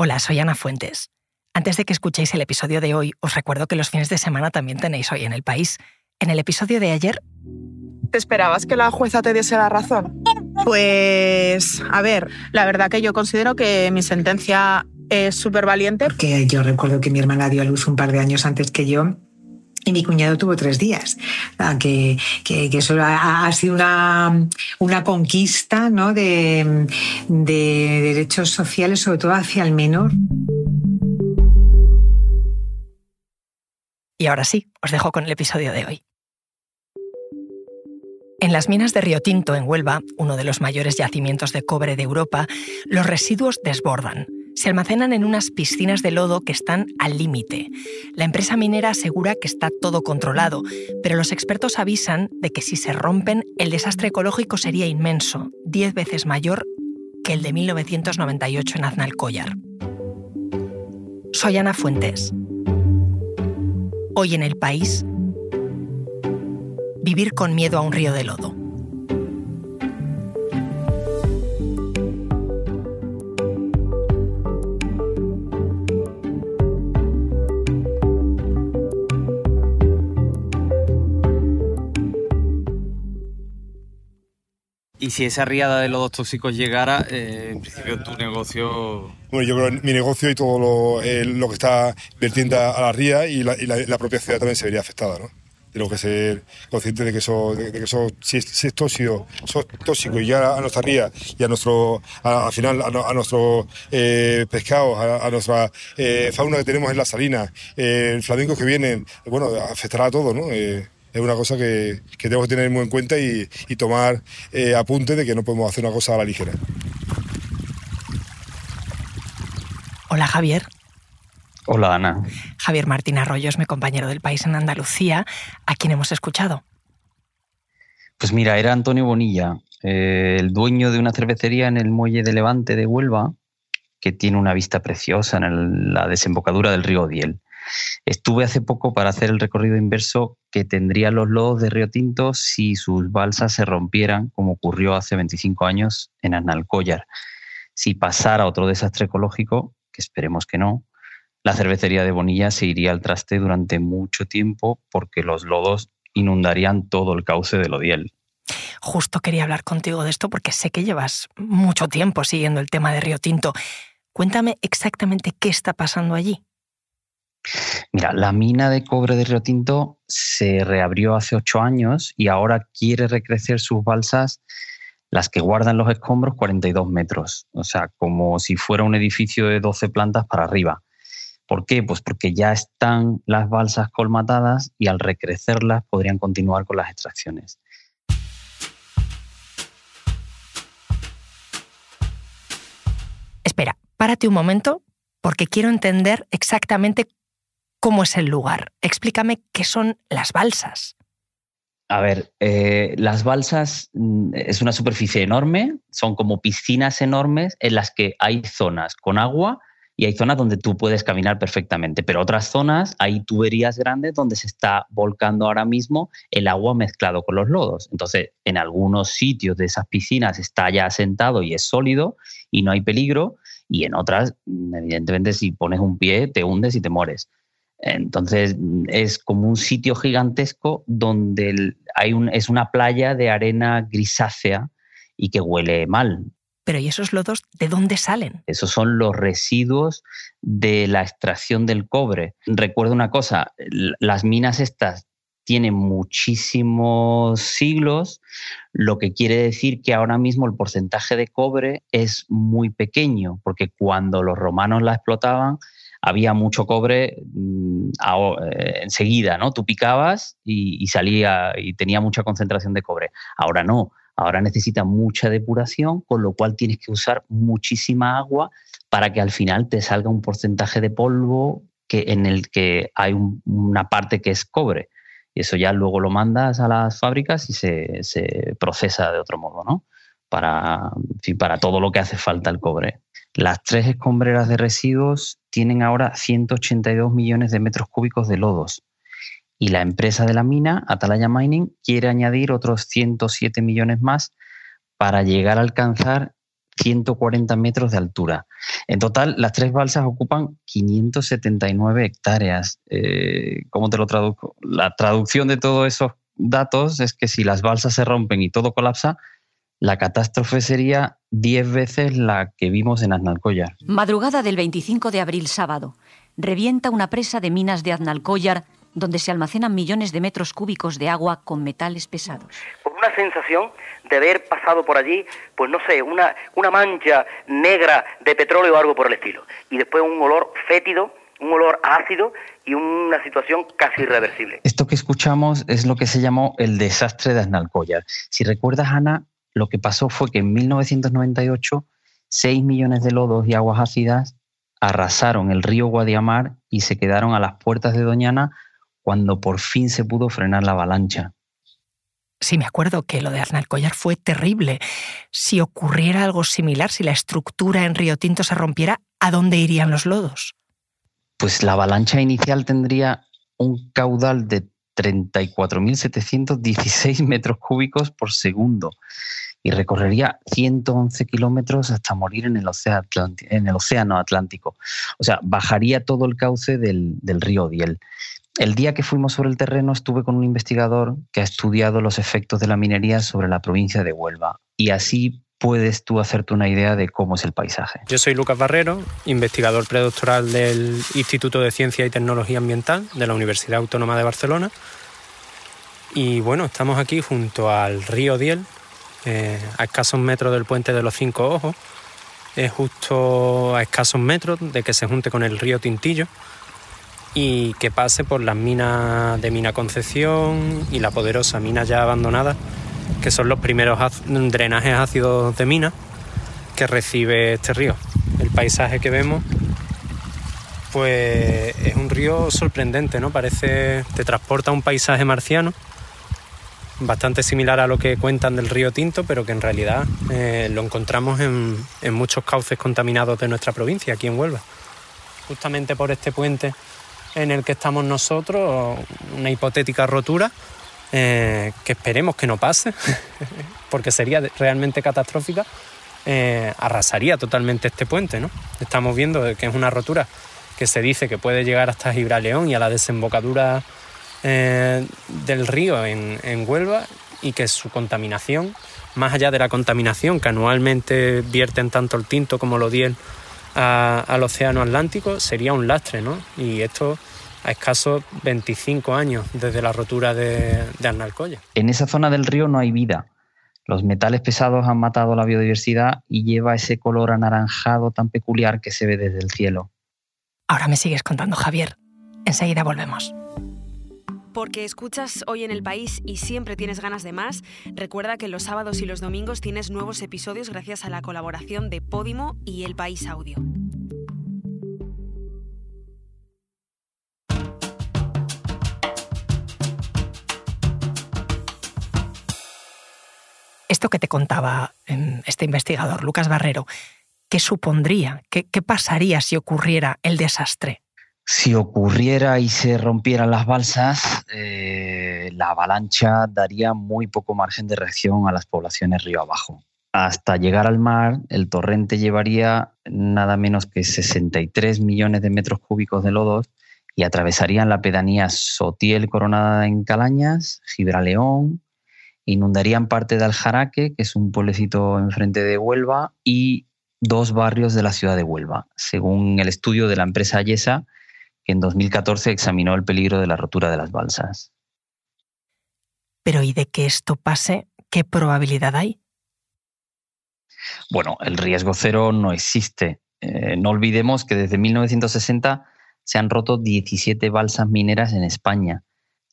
Hola, soy Ana Fuentes. Antes de que escuchéis el episodio de hoy, os recuerdo que los fines de semana también tenéis hoy en el país. En el episodio de ayer... ¿Te esperabas que la jueza te diese la razón? Pues, a ver, la verdad que yo considero que mi sentencia es súper valiente. Porque yo recuerdo que mi hermana dio a luz un par de años antes que yo y mi cuñado tuvo tres días. Que, que, eso ha, sido una, una conquista ¿no? de, de derechos sociales, sobre todo hacia el menor. Y ahora sí, os dejo con el episodio de hoy. En las minas de Río Tinto, en Huelva, uno de los mayores yacimientos de cobre de Europa, los residuos desbordan se almacenan en unas piscinas de lodo que están al límite. La empresa minera asegura que está todo controlado, pero los expertos avisan de que si se rompen, el desastre ecológico sería inmenso, diez veces mayor que el de 1998 en Aznalcóllar. Soy Ana Fuentes. Hoy en el país, vivir con miedo a un río de lodo. Y si esa riada de lodos tóxicos llegara, eh, en principio tu negocio... Bueno, yo creo que mi negocio y todo lo, eh, que está vertiendo a la ría y la, propia ciudad también se vería afectada, ¿no? Tenemos que ser conscientes de que eso, de, que eso si, es, tóxico, tóxico y llega a nuestra ría y a nuestro, al final a, nuestros eh, pescados, a, nuestra fauna que tenemos en la salina, el flamenco que vienen, bueno, afectará a todo, ¿no? Es una cosa que, que tenemos que tener muy en cuenta y, tomar eh, apunte de que no podemos hacer una cosa a la ligera. Hola Javier. Hola Ana. Javier Martín Arroyo es mi compañero del país en Andalucía, a quien hemos escuchado. Pues mira, era Antonio Bonilla, eh, el dueño de una cervecería en el muelle de Levante de Huelva, que tiene una vista preciosa en la desembocadura del río Diel. Estuve hace poco para hacer el recorrido inverso que tendrían los lodos de Río Tinto si sus balsas se rompieran, como ocurrió hace 25 años en Analcollar. Si pasara otro desastre ecológico, que esperemos que no, la cervecería de Bonilla se iría al traste durante mucho tiempo porque los lodos inundarían todo el cauce del Odiel. Justo quería hablar contigo de esto porque sé que llevas mucho tiempo siguiendo el tema de Río Tinto. Cuéntame exactamente qué está pasando allí. Mira, la mina de cobre de Río Tinto se reabrió hace ocho años y ahora quiere recrecer sus balsas, las que guardan los escombros, 42 metros. O sea, como si fuera un edificio de 12 plantas para arriba. ¿Por qué? Pues porque ya están las balsas colmatadas y al recrecerlas podrían continuar con las extracciones. Espera, párate un momento porque quiero entender exactamente cómo es el lugar. Explícame qué son las balsas. A ver, eh, las balsas mm, es una superficie enorme, son como piscinas enormes en las que hay zonas con agua y hay zonas donde tú puedes caminar perfectamente, pero otras zonas hay tuberías grandes donde se está volcando ahora mismo el agua mezclado con los lodos. Entonces, en algunos sitios de esas piscinas está ya asentado y es sólido y no hay peligro, y en otras, mm, evidentemente, si pones un pie, te hundes y te mueres. Entonces es como un sitio gigantesco donde hay un, es una playa de arena grisácea y que huele mal. Pero ¿y esos lodos de dónde salen? Esos son los residuos de la extracción del cobre. Recuerdo una cosa, las minas estas tienen muchísimos siglos, lo que quiere decir que ahora mismo el porcentaje de cobre es muy pequeño, porque cuando los romanos la explotaban, había mucho cobre mm, eh, enseguida, ¿no? Tú picabas y, salía y tenía mucha concentración de cobre. Ahora no, ahora necesita mucha depuración, con lo cual tienes que usar muchísima agua para que al final te salga un porcentaje de polvo que, en el que hay una parte que es cobre. Y eso ya luego lo mandas a las fábricas y se, procesa de otro modo, ¿no? Para, para todo lo que hace falta el cobre. Las tres escombreras de residuos tienen ahora 182 millones de metros cúbicos de lodos y la empresa de la mina, Atalaya Mining, quiere añadir otros 107 millones más para llegar a alcanzar 140 metros de altura. En total, las tres balsas ocupan 579 hectáreas. Eh, ¿Cómo te lo traduzco? La traducción de todos esos datos es que si las balsas se rompen y todo colapsa, la catástrofe sería 10 veces la que vimos en Aznalcóllar. Madrugada del 25 de abril, sábado. Revienta una presa de minas de Aznalcóllar donde se almacenan millones de metros cúbicos de agua con metales pesados. Con una sensación de haber pasado por allí, pues no sé, una, una mancha negra de petróleo o algo por el estilo. Y después un olor fétido, un olor ácido y una situación casi irreversible. Esto que escuchamos es lo que se llamó el desastre de Aznalcóllar. Si recuerdas, Ana, lo que pasó fue que en 1998 6 millones de lodos y aguas ácidas arrasaron el río Guadiamar y se quedaron a las puertas de Doñana cuando por fin se pudo frenar la avalancha. Sí, me acuerdo que lo de Arnalcollar fue terrible. Si ocurriera algo similar, si la estructura en Río Tinto se rompiera, ¿a dónde irían los lodos? Pues la avalancha inicial tendría un caudal de 34.716 metros cúbicos por segundo y recorrería 111 kilómetros hasta morir en el, océano Atlántico. O sea, bajaría todo el cauce del, del río Diel. El día que fuimos sobre el terreno estuve con un investigador que ha estudiado los efectos de la minería sobre la provincia de Huelva y así puedes tú hacerte una idea de cómo es el paisaje. Yo soy Lucas Barrero, investigador predoctoral del Instituto de Ciencia y Tecnología Ambiental de la Universidad Autónoma de Barcelona. Y bueno, estamos aquí junto al río Diel, eh, a escasos metros del puente de los Cinco Ojos. Es justo a escasos metros de que se junte con el río Tintillo y que pase por las minas de Mina Concepción y la poderosa mina ya abandonada, que son los primeros drenajes ácidos de mina que recibe este río. El paisaje que vemos pues es un río sorprendente, ¿no? Parece, te transporta a un paisaje marciano, bastante similar a lo que cuentan del río Tinto, pero que en realidad eh, lo encontramos en, en muchos cauces contaminados de nuestra provincia, aquí en Huelva. Justamente por este puente en el que estamos nosotros, una hipotética rotura, eh, que esperemos que no pase, porque sería realmente catastrófica, eh, arrasaría totalmente este puente. ¿no? Estamos viendo que es una rotura que se dice que puede llegar hasta Gibraleón y a la desembocadura eh, del río en, Huelva y que su contaminación, más allá de la contaminación que anualmente vierten tanto el tinto como lo diel al océano Atlántico sería un lastre, ¿no? Y esto a escasos 25 años desde la rotura de, de Arnalcoya. En esa zona del río no hay vida. Los metales pesados han matado la biodiversidad y lleva ese color anaranjado tan peculiar que se ve desde el cielo. Ahora me sigues contando, Javier. Enseguida volvemos porque escuchas hoy en el país y siempre tienes ganas de más, recuerda que los sábados y los domingos tienes nuevos episodios gracias a la colaboración de Podimo y El País Audio. Esto que te contaba em, este investigador, Lucas Barrero, ¿qué supondría? ¿Qué, pasaría si ocurriera el desastre? si ocurriera y se rompieran las balsas, eh, la avalancha daría muy poco margen de reacción a las poblaciones río abajo. Hasta llegar al mar, el torrente llevaría nada menos que 63 millones de metros cúbicos de lodos y atravesarían la pedanía Sotiel coronada en Calañas, Gibraleón, inundarían parte de Aljaraque, que es un pueblecito enfrente de Huelva, y dos barrios de la ciudad de Huelva. Según el estudio de la empresa Yesa, que en 2014 examinó el peligro de la rotura de las balsas. Pero ¿y de que esto pase, qué probabilidad hay? Bueno, el riesgo cero no existe. Eh, no olvidemos que desde 1960 se han roto 17 balsas mineras en España,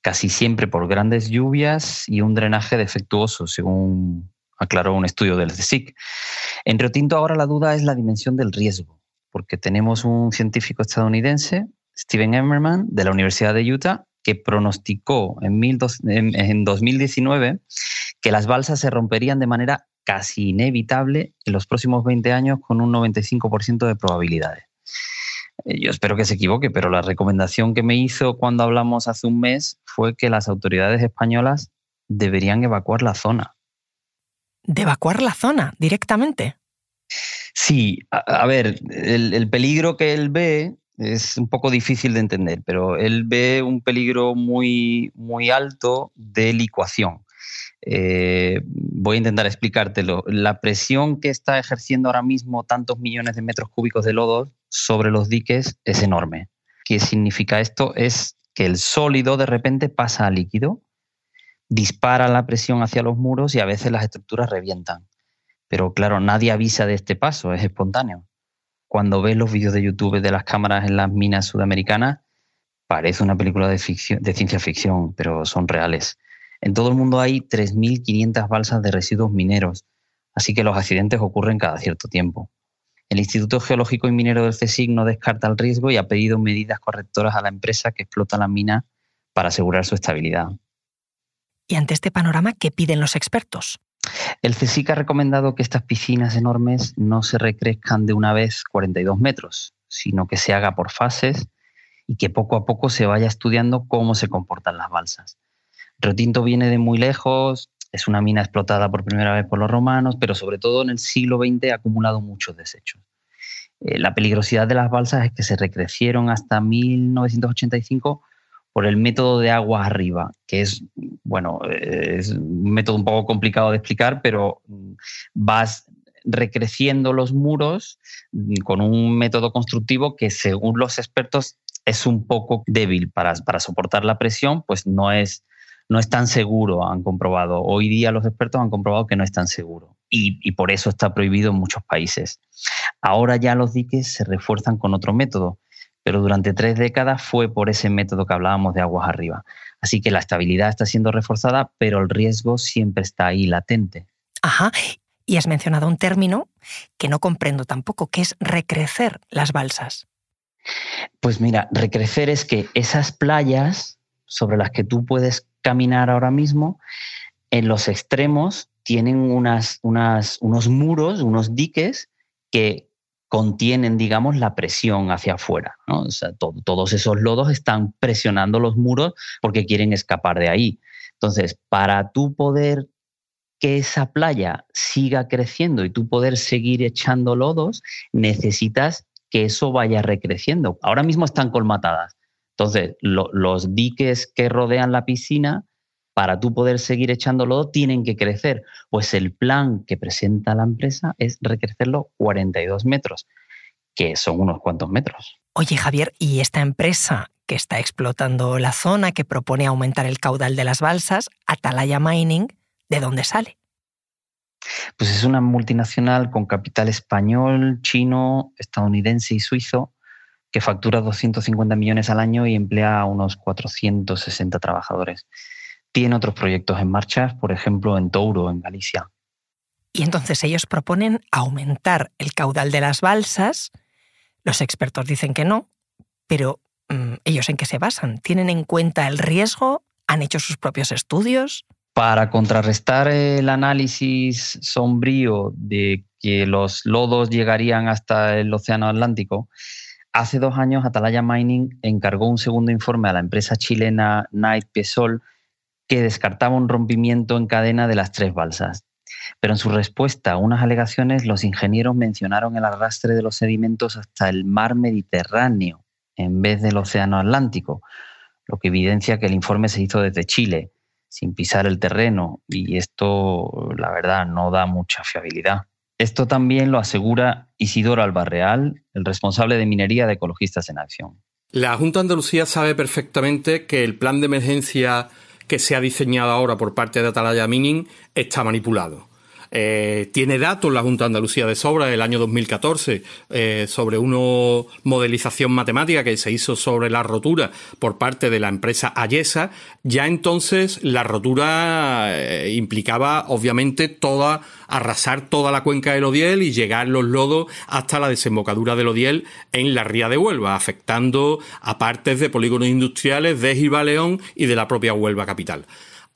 casi siempre por grandes lluvias y un drenaje defectuoso, según aclaró un estudio del CSIC. En Tinto ahora la duda es la dimensión del riesgo, porque tenemos un científico estadounidense, Steven Emmerman, de la Universidad de Utah, que pronosticó en, 2019 que las balsas se romperían de manera casi inevitable en los próximos 20 años con un 95% de probabilidades. Eh, yo espero que se equivoque, pero la recomendación que me hizo cuando hablamos hace un mes fue que las autoridades españolas deberían evacuar la zona. ¿De evacuar la zona directamente? Sí, a, ver, el, peligro que él ve es un poco difícil de entender, pero él ve un peligro muy, muy alto de licuación. Eh, voy a intentar explicártelo. La presión que está ejerciendo ahora mismo tantos millones de metros cúbicos de lodo sobre los diques es enorme. ¿Qué significa esto? Es que el sólido de repente pasa a líquido, dispara la presión hacia los muros y a veces las estructuras revientan. Pero claro, nadie avisa de este paso, es espontáneo. Cuando ves los vídeos de YouTube de las cámaras en las minas sudamericanas, parece una película de, ficción, de ciencia ficción, pero son reales. En todo el mundo hay 3.500 balsas de residuos mineros, así que los accidentes ocurren cada cierto tiempo. El Instituto Geológico y Minero del CSIC no descarta el riesgo y ha pedido medidas correctoras a la empresa que explota la mina para asegurar su estabilidad. ¿Y ante este panorama qué piden los expertos? El CSIC ha recomendado que estas piscinas enormes no se recrezcan de una vez 42 metros, sino que se haga por fases y que poco a poco se vaya estudiando cómo se comportan las balsas. Río viene de muy lejos, es una mina explotada por primera vez por los romanos, pero sobre todo en el siglo XX ha acumulado muchos desechos. Eh, la peligrosidad de las balsas es que se recrecieron hasta 1985 por el método de agua arriba, que es, bueno, es un método un poco complicado de explicar, pero vas recreciendo los muros con un método constructivo que según los expertos es un poco débil para, para soportar la presión, pues no es, no es tan seguro, han comprobado. Hoy día los expertos han comprobado que no es tan seguro y, y por eso está prohibido en muchos países. Ahora ya los diques se refuerzan con otro método, pero durante tres décadas fue por ese método que hablábamos de aguas arriba. Así que la estabilidad está siendo reforzada, pero el riesgo siempre está ahí latente. Ajá. Y has mencionado un término que no comprendo tampoco, que es recrecer las balsas. Pues mira, recrecer es que esas playas sobre las que tú puedes caminar ahora mismo, en los extremos tienen unas, unas, unos muros, unos diques que contienen, digamos, la presión hacia afuera. todos esos lodos están presionando los muros porque quieren escapar de ahí. Entonces, para tú poder que esa playa siga creciendo y tú poder seguir echando lodos, necesitas que eso vaya recreciendo. Ahora mismo están colmatadas. Entonces, los diques que rodean la piscina para tú poder seguir echando lodo tienen que crecer. Pues el plan que presenta la empresa es recrecerlo 42 metros, que son unos cuantos metros. Oye Javier, ¿y esta empresa que está explotando la zona, que propone aumentar el caudal de las balsas, Atalaya Mining, ¿de dónde sale? Pues es una multinacional con capital español, chino, estadounidense y suizo que factura 250 millones al año y emplea a unos 460 trabajadores tiene otros proyectos en marcha, por ejemplo, en Touro, en Galicia. Y entonces ellos proponen aumentar el caudal de las balsas. Los expertos dicen que no, pero mm, ¿ellos en qué se basan? ¿Tienen en cuenta el riesgo? ¿Han hecho sus propios estudios? Para contrarrestar el análisis sombrío de que los lodos llegarían hasta el Océano Atlántico, hace dos años Atalaya Mining encargó un segundo informe a la empresa chilena Night Pesol que descartaba un rompimiento en cadena de las tres balsas. Pero en su respuesta a unas alegaciones, los ingenieros mencionaron el arrastre de los sedimentos hasta el mar Mediterráneo en vez del Océano Atlántico, lo que evidencia que el informe se hizo desde Chile, sin pisar el terreno, y esto, la verdad, no da mucha fiabilidad. Esto también lo asegura Isidoro Albarreal, el responsable de minería de Ecologistas en Acción. La Junta de Andalucía sabe perfectamente que el plan de emergencia que se ha diseñado ahora por parte de Atalaya Mining está manipulado. Eh, tiene datos la Junta de Andalucía de sobra del año 2014 eh, sobre una modelización matemática que se hizo sobre la rotura por parte de la empresa Ayesa. Ya entonces la rotura eh, implicaba obviamente toda arrasar toda la cuenca del Odiel y llegar los lodos hasta la desembocadura del Odiel en la ría de Huelva, afectando a partes de polígonos industriales de Gibaleón y de la propia Huelva capital.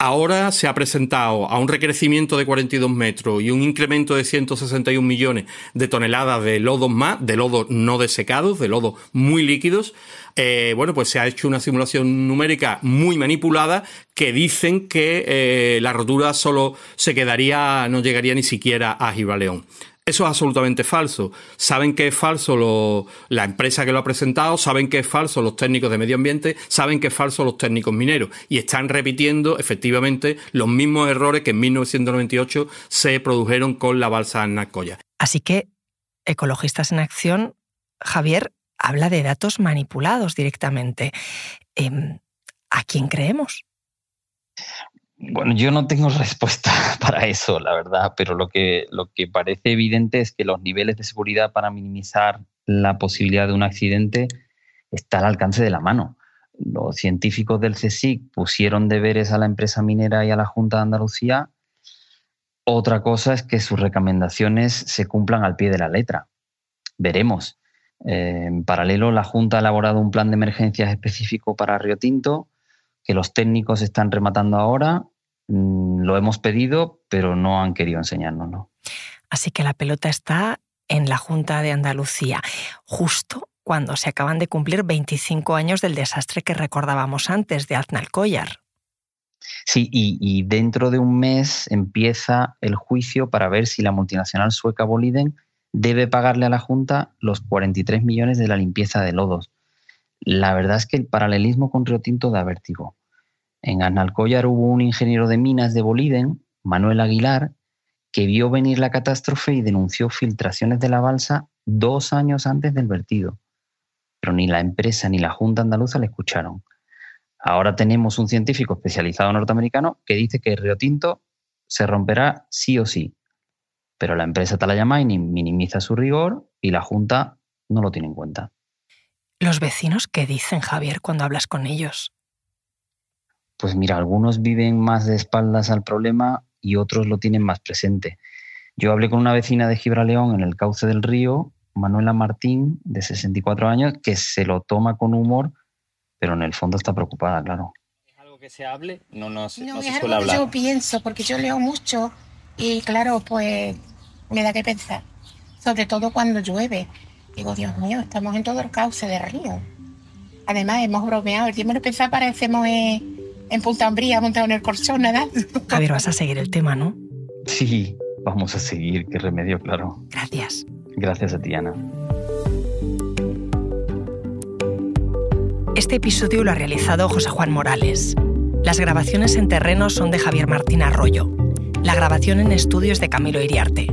Ahora se ha presentado a un recrecimiento de 42 metros y un incremento de 161 millones de toneladas de lodos más, de lodos no desecados, de lodos muy líquidos. Eh, bueno, pues se ha hecho una simulación numérica muy manipulada que dicen que eh, la rotura solo se quedaría, no llegaría ni siquiera a Gibaleón. Eso es absolutamente falso. Saben que es falso la empresa que lo ha presentado, saben que es falso los técnicos de medio ambiente, saben que es falso los técnicos mineros y están repitiendo efectivamente los mismos errores que en 1998 se produjeron con la balsa Nacoya. Así que Ecologistas en Acción, Javier, habla de datos manipulados directamente. Em, ¿A quién creemos? Bueno, yo no tengo respuesta para eso, la verdad, pero lo que, lo que parece evidente es que los niveles de seguridad para minimizar la posibilidad de un accidente está al alcance de la mano. Los científicos del CSIC pusieron deberes a la empresa minera y a la Junta de Andalucía. Otra cosa es que sus recomendaciones se cumplan al pie de la letra. Veremos. Eh, en paralelo, la Junta ha elaborado un plan de emergencias específico para Río Tinto que los técnicos están rematando ahora. Mm, lo hemos pedido, pero no han querido enseñárnoslo. Así que la pelota está en la Junta de Andalucía, justo cuando se acaban de cumplir 25 años del desastre que recordábamos antes de Aznalcóllar. Sí, y, y, dentro de un mes empieza el juicio para ver si la multinacional sueca Boliden debe pagarle a la Junta los 43 millones de la limpieza de lodos. La verdad es que el paralelismo con Río Tinto da vértigo. En Analcollar hubo un ingeniero de minas de Boliden, Manuel Aguilar, que vio venir la catástrofe y denunció filtraciones de la balsa dos años antes del vertido. Pero ni la empresa ni la Junta Andaluza le escucharon. Ahora tenemos un científico especializado norteamericano que dice que el Río Tinto se romperá sí o sí. Pero la empresa Talaya Mining minimiza su rigor y la Junta no lo tiene en cuenta. ¿Los vecinos qué dicen, Javier, cuando hablas con ellos? Pues mira, algunos viven más de espaldas al problema y otros lo tienen más presente. Yo hablé con una vecina de Gibraleón en el cauce del río, Manuela Martín, de 64 años, que se lo toma con humor, pero en el fondo está preocupada, claro. ¿Es algo que se hable? No, no, no, se es suele algo hablar. que yo pienso, porque yo leo mucho y claro, pues me da que pensar. Sobre todo cuando llueve. Digo, Dios mío, estamos en todo el cauce del río. Además, hemos bromeado. El tiempo de pensar parecemos en, en Punta Umbría, montado en el colchón, nada. Javier, vas a seguir el tema, ¿no? Sí, vamos a seguir. Qué remedio, claro. Gracias. Gracias a ti, Ana. Este episodio lo ha realizado José Juan Morales. Las grabaciones en terreno son de Javier Martín Arroyo. La grabación en estudio es de Camilo Iriarte.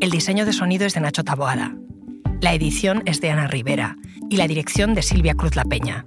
El diseño de sonido es de Nacho Taboada. La edición es de Ana Rivera y la dirección de Silvia Cruz La Peña.